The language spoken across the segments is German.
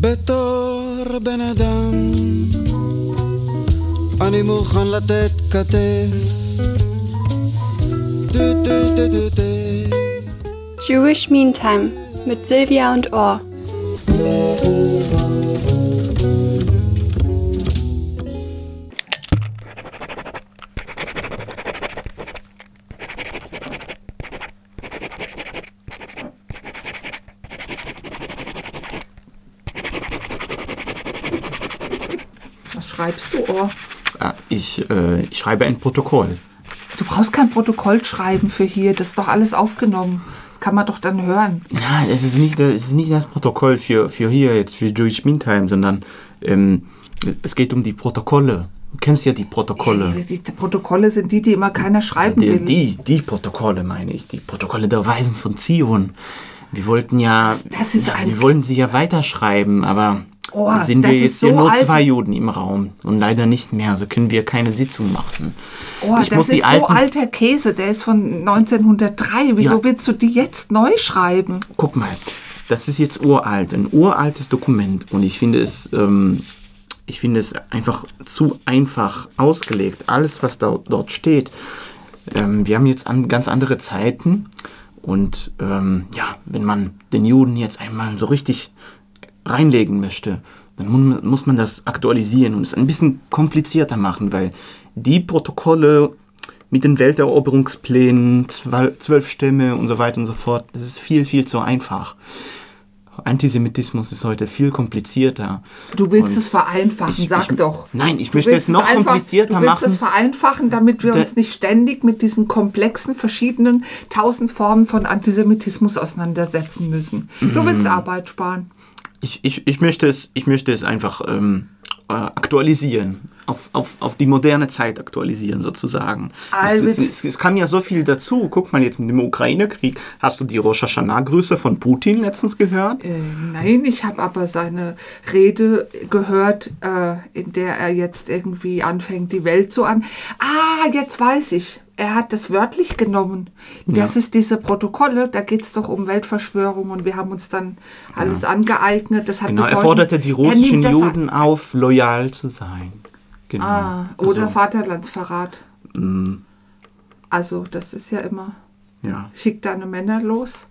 בתור בן אדם אני מוכן לתת כתף Jewish Meantime mit Silvia und Ohr. Schreibst du, Ohr? Ah, ich, äh, ich schreibe ein Protokoll. Du brauchst kein Protokoll schreiben für hier. Das ist doch alles aufgenommen. Das kann man doch dann hören. Ja, es ist nicht, es ist nicht das Protokoll für, für hier, jetzt für Jewish Meantime, sondern ähm, es geht um die Protokolle. Du kennst ja die Protokolle. Die, die Protokolle sind die, die immer keiner schreiben Die, will. die, die Protokolle meine ich, die Protokolle der Weisen von Zion. Wir wollten ja, Das ist ja ein- wir wollten sie ja weiterschreiben, aber Oh, sind das wir ist jetzt hier so nur alt. zwei Juden im Raum und leider nicht mehr, also können wir keine Sitzung machen. Oh, ich das ist so alter Käse. Der ist von 1903. Wieso Ja. willst du die jetzt neu schreiben? guck mal, das ist jetzt uralt, ein uraltes Dokument und ich finde es, ähm, ich finde es einfach zu einfach ausgelegt. Alles, was da, dort steht. Ähm, wir haben jetzt an, ganz andere Zeiten und ähm, ja, wenn man den Juden jetzt einmal so richtig reinlegen möchte, dann mu- muss man das aktualisieren und es ein bisschen komplizierter machen, weil die Protokolle mit den Welteroberungsplänen, zwölf, Stämme und so weiter und so fort, das ist viel, viel zu einfach. Antisemitismus ist heute viel komplizierter. Du willst Und es vereinfachen, ich- sag ich- doch. Nein, ich Du möchte es noch einfach- komplizierter Du willst machen. es vereinfachen, damit wir Da- uns nicht ständig mit diesen komplexen, verschiedenen, tausend Formen von Antisemitismus auseinandersetzen müssen. Du Mhm. willst Arbeit sparen. Ich, ich, ich, möchte, es, ich möchte es einfach ähm, äh, aktualisieren, auf, auf, auf die moderne Zeit aktualisieren sozusagen. Also es, es, es- es, kam ja so viel dazu. Guck mal jetzt mit dem Ukraine-Krieg. Hast du die Rosh Hashanah-Grüße von Putin letztens gehört? Äh, nein, ich habe aber seine Rede gehört, äh, in der er jetzt irgendwie anfängt, die Welt so an. Ah, jetzt weiß ich. Er hat das wörtlich genommen. Das Ja. ist diese Protokolle, da geht es doch um Weltverschwörung und wir haben uns dann alles angeeignet. Das hat Genau, er forderte die russischen Juden auf, loyal zu sein. Genau. Ah, oder Also, Vaterlandsverrat. mm, Also, das ist ja immer, ja. schick deine Männer los.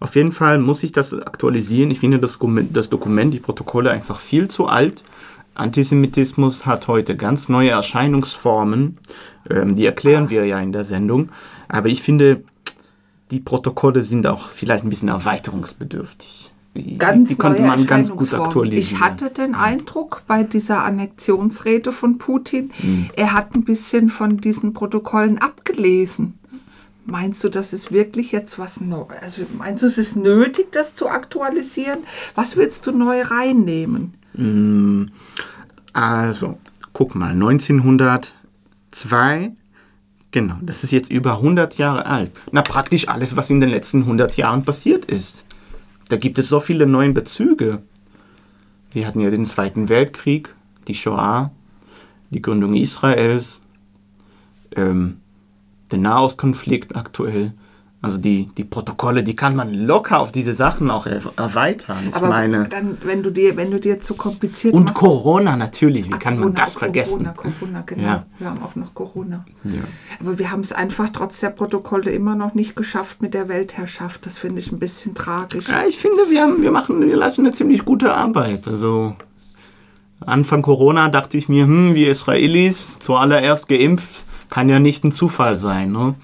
Auf jeden Fall muss ich das aktualisieren. Ich finde das Dokument, das Dokument, die Protokolle einfach viel zu alt. Antisemitismus hat heute ganz neue Erscheinungsformen. Ähm, die erklären wir ja in der Sendung. Aber ich finde, die Protokolle sind auch vielleicht ein bisschen erweiterungsbedürftig. Die, Ganz die könnte neue man ganz gut aktualisieren. Ich hatte den Eindruck bei dieser Annexionsrede von Putin, Hm. er hat ein bisschen von diesen Protokollen abgelesen. Meinst du, das ist wirklich jetzt was Neues? Also meinst du, es ist nötig, das zu aktualisieren? Was willst du neu reinnehmen? Also, guck mal, 1902, genau, das ist jetzt über 100 Jahre alt. Na, praktisch alles, was in den letzten 100 Jahren passiert ist. Da gibt es so viele neue Bezüge. Wir hatten ja den Zweiten Weltkrieg, die Shoah, die Gründung Israels, ähm, den Nahostkonflikt aktuell. Also die, die Protokolle, die kann man locker auf diese Sachen auch er erweitern. Ich Aber meine, dann, wenn du dir, wenn du dir zu kompliziert und machst. Corona natürlich, wie kann man Corona, das vergessen? Corona, Corona, genau. Ja. Wir haben auch noch Corona. Ja. Aber wir haben es einfach trotz der Protokolle immer noch nicht geschafft mit der Weltherrschaft. Das finde ich ein bisschen tragisch. Ja, ich finde, wir, haben, wir machen, wir leisten eine ziemlich gute Arbeit. Also Anfang Corona dachte ich mir, hm, wir Israelis zuallererst geimpft, kann ja nicht ein Zufall sein. Ne?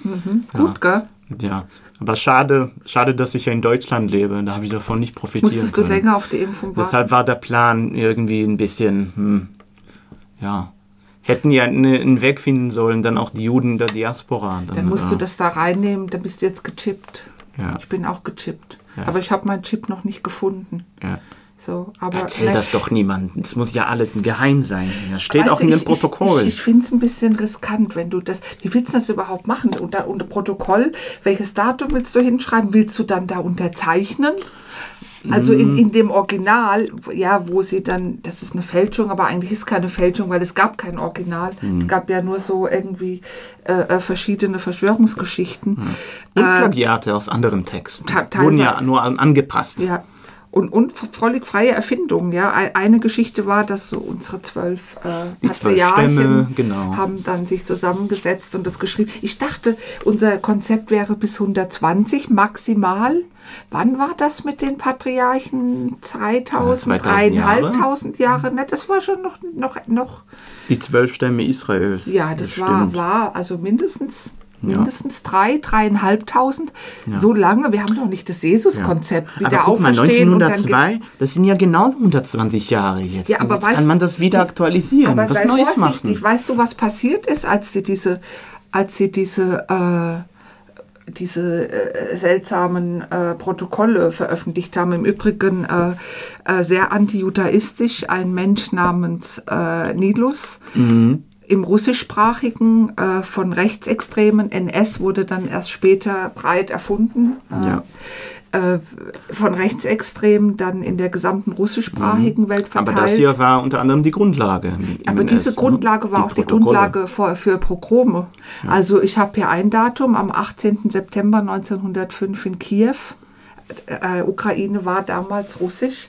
Gut, gell? Ja, aber schade, schade, dass ich ja in Deutschland lebe. Da habe ich davon nicht profitieren Musstest du können. länger auf die Impfung warten? Deshalb war der Plan irgendwie ein bisschen, hm, ja, hätten ja eine- einen Weg finden sollen, dann auch die Juden der Diaspora. Dann musst du äh, das da reinnehmen, dann bist du jetzt gechippt. Ja. Ich bin auch gechippt. Ja. Aber ich habe meinen Chip noch nicht gefunden. Ja. So, Erzähl ne, das doch niemandem. Es muss ja alles geheim sein. Das steht auch in dem Protokoll. Ich, ich, finde es ein bisschen riskant, wenn du das. Wie willst du das überhaupt machen? Unter, unter Protokoll, welches Datum willst du hinschreiben? Willst du dann da unterzeichnen? Also Mm. in, in dem Original, ja, wo sie dann, das ist eine Fälschung, aber eigentlich ist keine Fälschung, weil es gab kein Original. Mm. Es gab ja nur so irgendwie äh, äh, verschiedene Verschwörungsgeschichten. Und Plagiate aus anderen Texten. Wurden ja nur an, angepasst. Ja. Und, und völlig freie Erfindungen, ja. Ein- Eine Geschichte war, dass so unsere zwölf äh, Patriarchen Stämme, genau. haben dann sich zusammengesetzt und das geschrieben. Ich dachte, unser Konzept wäre bis 120 maximal. Wann war das mit den Patriarchen? 2000, 2000 Jahre. dreieinhalbtausend Jahre? Ne, das war schon noch, noch, noch Die zwölf Stämme Israels. ja, das, war, stimmt. war also mindestens. Mindestens drei, dreieinhalbtausend. So lange, wir haben doch nicht das Jesus-Konzept Aber wieder guck mal, auferstehen. und dann 1902, das sind ja genau 120 Jahre jetzt. Ja, aber jetzt weißt- kann man das wieder aktualisieren, Aber was sei Neues vorsichtig. machen. Weißt du, was passiert ist, als sie diese, als sie diese, äh, diese äh, seltsamen äh, Protokolle veröffentlicht haben? Im Übrigen äh, äh, sehr antijudaistisch. Ein Mensch namens äh, Nilus. Mhm. Im russischsprachigen äh, von Rechtsextremen, NS wurde dann erst später breit erfunden. Äh, Ja. äh, von Rechtsextremen dann in der gesamten russischsprachigen Welt verteilt. Mhm. Aber das hier war unter anderem die Grundlage. Aber NS, diese ne? Grundlage war auch die Protokolle. Grundlage für, für Pogrome. Also ich habe hier ein Datum am 18. September 1905 in Kiew. Äh, Ukraine war damals russisch.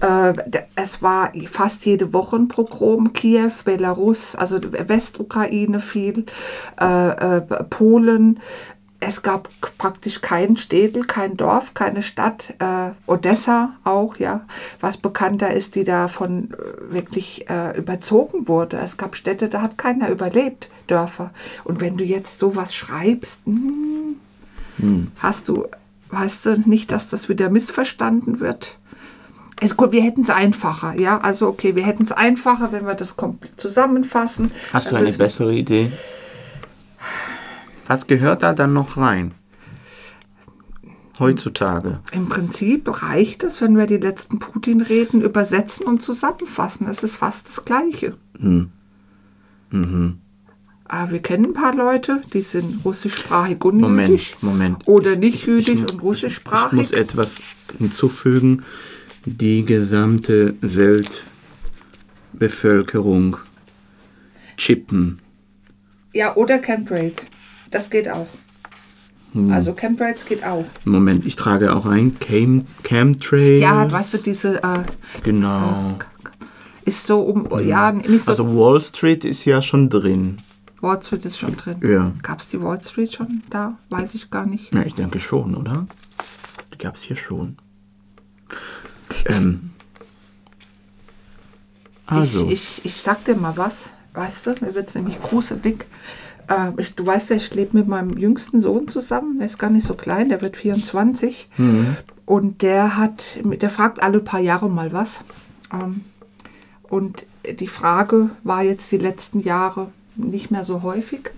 Äh, es war fast jede Woche ein Pogrom. Kiew, Belarus, also Westukraine viel, äh, äh, Polen. Es gab praktisch keinen Städel, kein Dorf, keine Stadt. Äh, Odessa auch, ja, was bekannter ist, die davon äh, wirklich überzogen wurde. Es gab Städte, da hat keiner überlebt, Dörfer. Und wenn du jetzt sowas schreibst, hm, hast du, weißt du nicht, dass das wieder missverstanden wird? Es, gut, wir hätten es einfacher, ja. Also okay, wir hätten es einfacher, wenn wir das komplett zusammenfassen. Hast du eine bessere Idee? Was gehört da dann noch rein? Heutzutage. Im Prinzip reicht es, wenn wir die letzten Putin-Reden übersetzen und zusammenfassen. Es ist fast das Gleiche. Hm. Mhm. Aber wir kennen ein paar Leute, die sind russischsprachig und Moment, jüdisch. Moment. Oder nicht jüdisch und Ich muss russischsprachig. etwas hinzufügen. Die gesamte Weltbevölkerung chippen. Ja, oder Chemtrails. Das geht auch. Hm. Also Chemtrails geht auch. Moment, ich trage auch ein Cam Chemtrails. Ja, weißt du, diese äh, Genau. ist so um, ja, nicht so. Also Wall Street ist ja schon drin. Wall Street ist schon drin. Ja. Gab es die Wall Street schon da? Weiß ich gar nicht. Ja, ich denke schon, oder? Die gab es hier schon. Ähm. Also, Ich, ich, ich sag dir mal was, weißt du, mir wird es nämlich gruselig. Äh, ich, du weißt ja, ich lebe mit meinem jüngsten Sohn zusammen, der ist gar nicht so klein, der wird 24. Und der hat, der fragt alle paar Jahre mal was. Ähm, und die Frage war jetzt die letzten Jahre nicht mehr so häufig.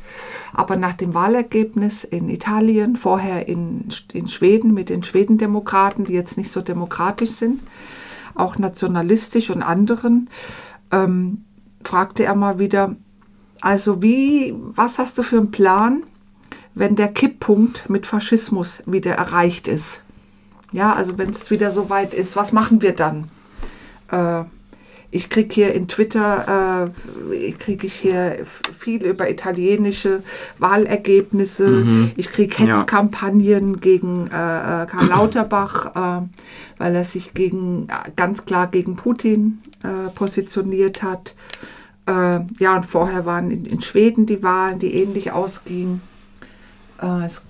Aber nach dem Wahlergebnis in Italien, vorher in, in Schweden mit den Schwedendemokraten, die jetzt nicht so demokratisch sind, auch nationalistisch und anderen, ähm, fragte er mal wieder, also wie, was hast du für einen Plan, wenn der Kipppunkt mit Faschismus wieder erreicht ist? Ja, also wenn es wieder so weit ist, was machen wir dann? Äh, ich kriege hier in Twitter, äh, kriege ich hier viel über italienische Wahlergebnisse. Ich kriege Ja. Hetzkampagnen gegen äh, äh, Karl Lauterbach, äh, weil er sich gegen, äh, ganz klar gegen Putin äh, positioniert hat. Ja, und vorher waren in, in Schweden die Wahlen, die ähnlich ausgingen. Es,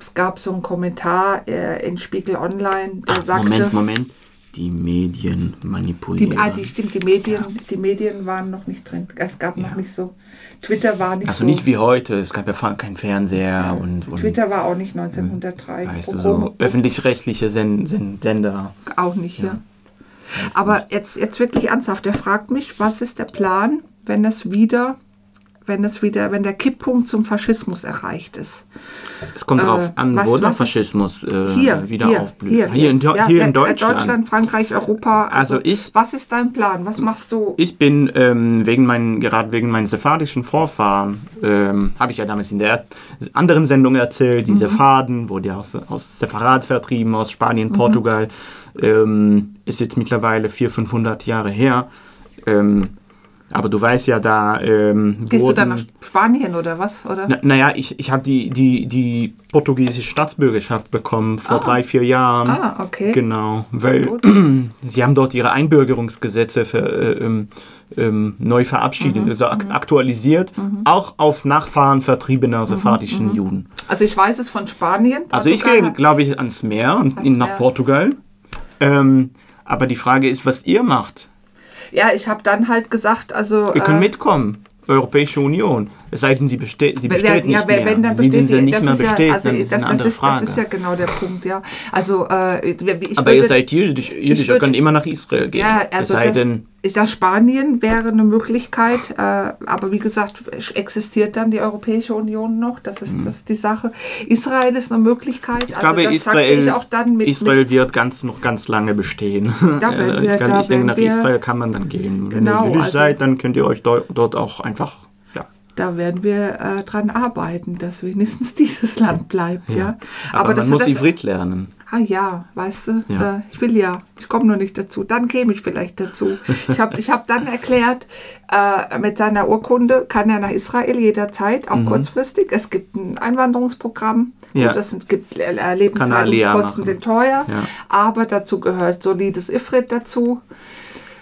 es gab so einen Kommentar äh, in Spiegel Online, der ach, sagte, Moment, Moment. Die Medien manipulieren. die, ah, die stimmt, die Medien, die Medien waren noch nicht drin. Es gab noch Ja. nicht so. Twitter war nicht also so. nicht wie heute. Es gab ja keinen Fernseher und, und Twitter war auch nicht 1903. weißt du, so öffentlich-rechtliche Sen Sen Sender. Auch nicht, ja. Aber nicht. jetzt, jetzt wirklich ernsthaft, der fragt mich, was ist der Plan, wenn es wieder, wenn es wieder, wenn der Kipppunkt zum Faschismus erreicht ist? es kommt äh, an, was- wo der Faschismus äh, Hier, wieder hier, aufblüht. Hier, hier, in, Ja, hier in Deutschland. Deutschland, Frankreich, Europa. Also ich- Was ist dein Plan? Was machst du? Ich bin ähm, wegen meinen, gerade wegen meinen sephardischen Vorfahren, ähm, habe ich ja damals in der anderen Sendung erzählt, Mhm. diese Sepharden, wurde ja aus, aus Sepharad vertrieben, aus Spanien, Mhm. Portugal, ähm, ist jetzt mittlerweile 400, 500 Jahre her. Ähm, Aber du weißt ja, da ähm, Gehst du wurden, dann nach Spanien oder was? Oder? Na, naja, ich, ich habe die, die, die portugiesische Staatsbürgerschaft bekommen vor drei, vier Jahren. Ah, okay. Genau, weil sie haben dort ihre Einbürgerungsgesetze für, äh, ähm, ähm, neu verabschiedet, Mhm. also ak aktualisiert, auch auf Nachfahren vertriebener sephardischen Juden. Also ich weiß es von Spanien. Also ich gehe, glaube ich, ans Meer und Ans nach Meer. Portugal. Ähm, aber die Frage ist, was ihr macht. Ja, ich habe dann halt gesagt, also. Ihr könnt äh, mitkommen. Europäische Union. Es sei denn, sie besteht, sie Wenn- besteht nicht wenn, mehr. wenn, dann sie sind ja die- nicht mehr ist ja- also dann ist es das, eine das andere ist, Frage. Das ist ja genau der Punkt, ja. Also, äh, ich aber würde, ihr seid jüdisch, jüdisch ihr könnt immer nach Israel gehen. Ja, es also sei das, denn, ich dachte, Spanien wäre eine Möglichkeit, äh, aber wie gesagt, existiert dann die Europäische Union noch, das ist, das ist die Sache. Israel ist eine Möglichkeit, ich glaube, also das sagte Israel, ich auch dann mit, Israel mit, wird ganz, noch ganz lange bestehen. Da ich wir- kann, da ich denke, nach wir- Israel kann man dann gehen. Wenn Genau, ihr jüdisch also- seid, dann könnt ihr euch dort, dort auch einfach, ja. Da werden wir äh, dran arbeiten, dass wenigstens dieses Land bleibt, ja. Aber, das, man muss das, Ivrit lernen. Ah ja, weißt du, Ja. Äh, ich will ja, ich komme nur nicht dazu. Dann käme ich vielleicht dazu. Ich habe ich hab dann erklärt, äh, mit seiner Urkunde kann er nach Israel jederzeit, auch kurzfristig. Es gibt ein Einwanderungsprogramm. Mhm. Ja. Es sind, gibt Lebenshaltungskosten sind teuer, Ja. aber dazu gehört solides Ifrit dazu.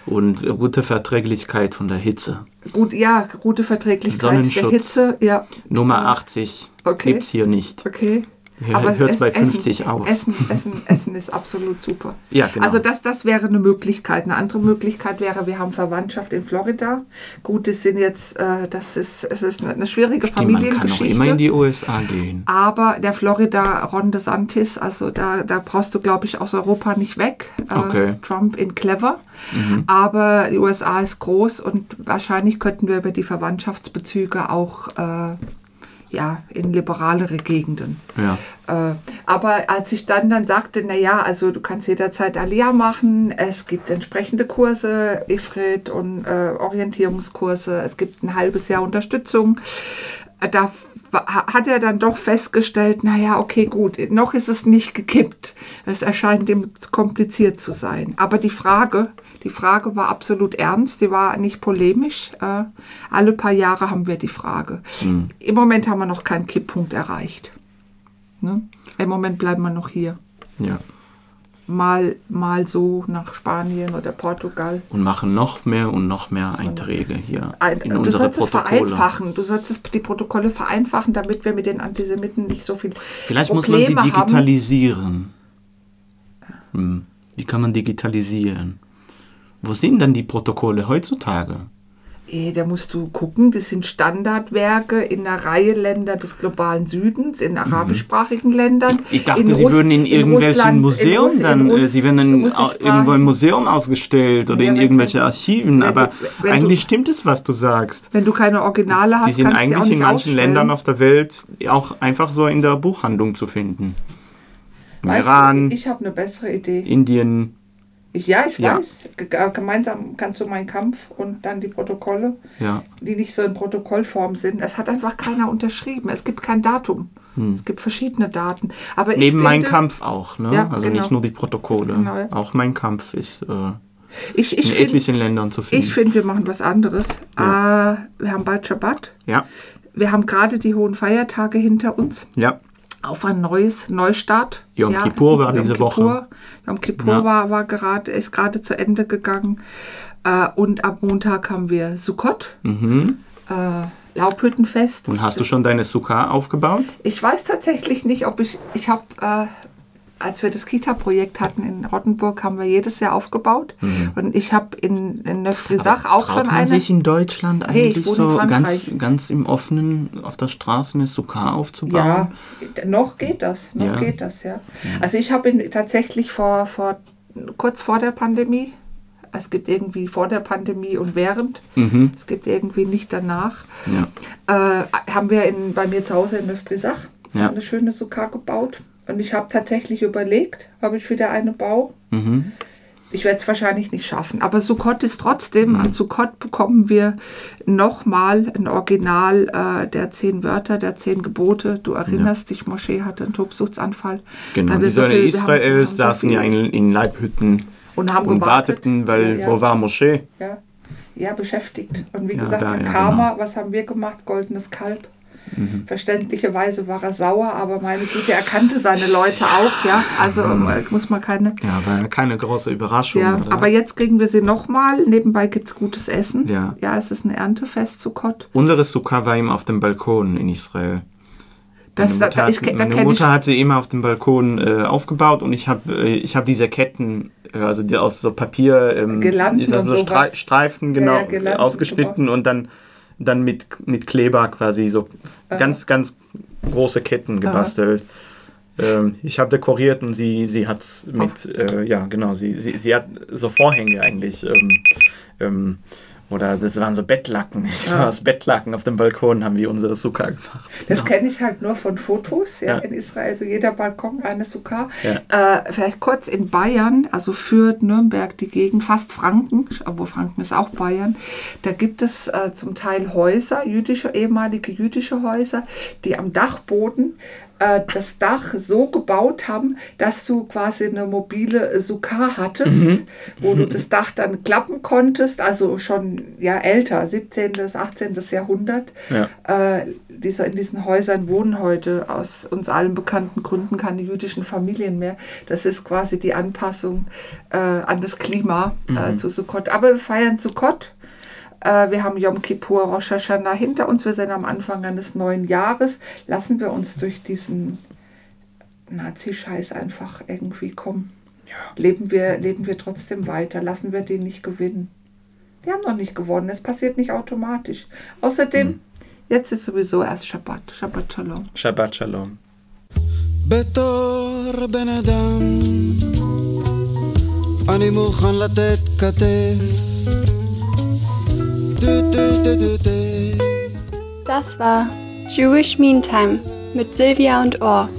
Und gute Verträglichkeit von der Hitze. Gut, ja, gute Verträglichkeit der. Hitze, ja. Nummer 80 Okay. gibt es hier nicht. Okay. Ja, hört's es- bei 50 Essen, auf. Essen, Essen, Essen ist absolut super. Ja, genau. Also das, das wäre eine Möglichkeit. Eine andere Möglichkeit wäre, wir haben Verwandtschaft in Florida. Gut, es sind jetzt, äh, das ist, es ist eine, schwierige Stimmt, man kann auch Familiengeschichte. immer in die USA gehen. aber der Florida Ron DeSantis, also da, da brauchst du, glaube ich, aus Europa nicht weg. Äh, Okay. Mhm. Trump in clever. Aber die USA ist groß und wahrscheinlich könnten wir über die Verwandtschaftsbezüge auch äh, ja, in liberalere Gegenden. Ja. Äh, aber als ich dann dann sagte, naja, also du kannst jederzeit Alia machen, es gibt entsprechende Kurse, Ifrit und äh, Orientierungskurse, es gibt ein halbes Jahr Unterstützung, äh, da hat er dann doch festgestellt, naja, okay, gut, noch ist es nicht gekippt. Es erscheint ihm kompliziert zu sein. Aber die Frage, die Frage war absolut ernst, die war nicht polemisch. Äh, alle paar Jahre haben wir die Frage. Im Moment haben wir noch keinen Kipppunkt erreicht. Ne? Im Moment bleiben wir noch hier. ja. Mal, mal so nach Spanien oder Portugal. Und machen noch mehr und noch mehr Einträge hier Ein, in du unsere sollst es Protokolle. vereinfachen. Du sollst es, die Protokolle vereinfachen, damit wir mit den Antisemiten nicht so viel Vielleicht muss man sie Probleme digitalisieren. Hm. Wie kann man digitalisieren? Wo sind denn die Protokolle heutzutage? Da musst du gucken, das sind Standardwerke in einer Reihe Länder des globalen Südens, in arabischsprachigen Ländern. Mhm. Ich dachte, in sie Russ- würden in irgendwelchen Russland- in Museum Russ- in dann, äh, Russ- sie werden in, irgendwo im Museum ausgestellt oder Ja, in irgendwelche Archiven. Aber du- eigentlich du- stimmt es, was du sagst. Wenn du keine Originale hast, Die sind kannst du sie auch eigentlich in manchen ausstellen. Ländern auf der Welt auch einfach so in der Buchhandlung zu finden. Weißt Iran, du, ich habe eine bessere Idee. Indien. Ja, ich Ja. weiß. Ge- äh, Gemeinsam kannst du meinen Kampf und dann die Protokolle, Ja. die nicht so in Protokollform sind. Es hat einfach keiner unterschrieben. Es gibt kein Datum. Es gibt verschiedene Daten. Aber Hm. Neben finde, Mein Kampf auch, ne? Ja, also genau. nicht nur die Protokolle. Genau, ja. Auch Mein Kampf ist äh, Ich, ich in finde, etlichen Ländern zu finden. ich finde, wir machen was anderes. Ja. Äh, wir haben bald Schabbat. ja, Wir haben gerade die hohen Feiertage hinter uns. ja. Auf ein neues Neustart. Yom Kippur war Yom diese Kippur. Woche. Yom Kippur Ja. war, war gerade, ist gerade zu Ende gegangen. Äh, und ab Montag haben wir Sukkot. Mhm. äh, Laubhüttenfest. Und hast du schon deine Sukkah aufgebaut? Ich weiß tatsächlich nicht, ob ich, ich habe, äh, als wir das Kita-Projekt hatten in Rottenburg, haben wir jedes Jahr aufgebaut. Und ich habe in, in Neufrisach auch schon man eine. sich in Deutschland Nee, ich eigentlich in so ganz, ganz im Offenen auf der Straße eine Sukkah aufzubauen? ja, noch geht das, noch Ja. geht das, ja. Also ich habe tatsächlich vor, vor, kurz vor der Pandemie, es gibt irgendwie vor der Pandemie und während, Mhm. es gibt irgendwie nicht danach, Ja. äh, haben wir in, bei mir zu Hause in Neufrisach Ja. eine schöne Sukkah gebaut. Und ich habe tatsächlich überlegt, ob ich wieder eine baue. Mhm. Ich werde es wahrscheinlich nicht schaffen. Aber Sukkot ist trotzdem, an Sukkot bekommen wir nochmal ein Original äh, der zehn Wörter, der zehn Gebote. Du erinnerst dich, Moschee hatte einen Tobsuchtsanfall. Genau, die so Söhne haben Israels so saßen viel- ja in, in Leibhütten Und haben und gewartet. warteten, weil Ja, ja. wo war Moschee? Ja. ja, beschäftigt. Und wie Ja, gesagt, da, der ja, Karma, genau. was haben wir gemacht? Goldenes Kalb. Mhm. Verständlicherweise war er sauer, aber meine Güte, er kannte seine Leute auch, ja. Also äh, muss man keine. Ja, war keine große Überraschung. Ja, oder? aber jetzt kriegen wir sie nochmal. Nebenbei gibt es gutes Essen. Ja. ja, es ist ein Erntefest zu Kott. Unsere Sukkah war ihm auf dem Balkon in Israel. Das, meine Mutter, da, ich, meine kenne ich. Mutter hat sie immer auf dem Balkon äh, aufgebaut und ich habe äh, ich hab diese Ketten, äh, also die aus so Papier, ähm, und so Streifen, genau, ja, ausgeschnitten und dann, dann mit, mit Kleber quasi so Ah. ganz, ganz große Ketten gebastelt. Ähm, ich habe dekoriert und sie, sie hat mit, äh, ja genau, sie, sie, sie hat so Vorhänge eigentlich. Ähm, ähm, oder das waren so Bettlaken. Ich war aus Bettlaken auf dem Balkon haben wir unsere Sukkah gemacht. Das kenne ich halt nur von Fotos, ja, Ja. in Israel. Also jeder Balkon eine Sukkah. Ja. Äh, vielleicht kurz in Bayern, also für Nürnberg die Gegend, fast Franken, aber Franken ist auch Bayern. Da gibt es äh, zum Teil Häuser, jüdische, ehemalige jüdische Häuser, die am Dachboden äh, das Dach so gebaut haben, dass du quasi eine mobile Sukkah hattest, wo du das Dach dann klappen konntest, also schon ja älter, 17., 18. Jahrhundert. Ja. Äh, dieser, in diesen Häusern wohnen heute aus uns allen bekannten Gründen keine jüdischen Familien mehr. Das ist quasi die Anpassung äh, an das Klima äh, zu Sukkot. Aber wir feiern Sukkot. Äh, wir haben Yom Kippur, Rosh Hashanah hinter uns. Wir sind am Anfang eines neuen Jahres. Lassen wir uns durch diesen Nazi-Scheiß einfach irgendwie kommen. Leben, wir, leben wir trotzdem weiter. Lassen wir den nicht gewinnen. Wir haben noch nicht gewonnen. Es passiert nicht automatisch. Außerdem, jetzt ist sowieso erst Shabbat. Shabbat Shalom. Shabbat Shalom. בתור בן אדם אני מוכן לתת כתף das war Jewish Meantime mit Silvia und Or.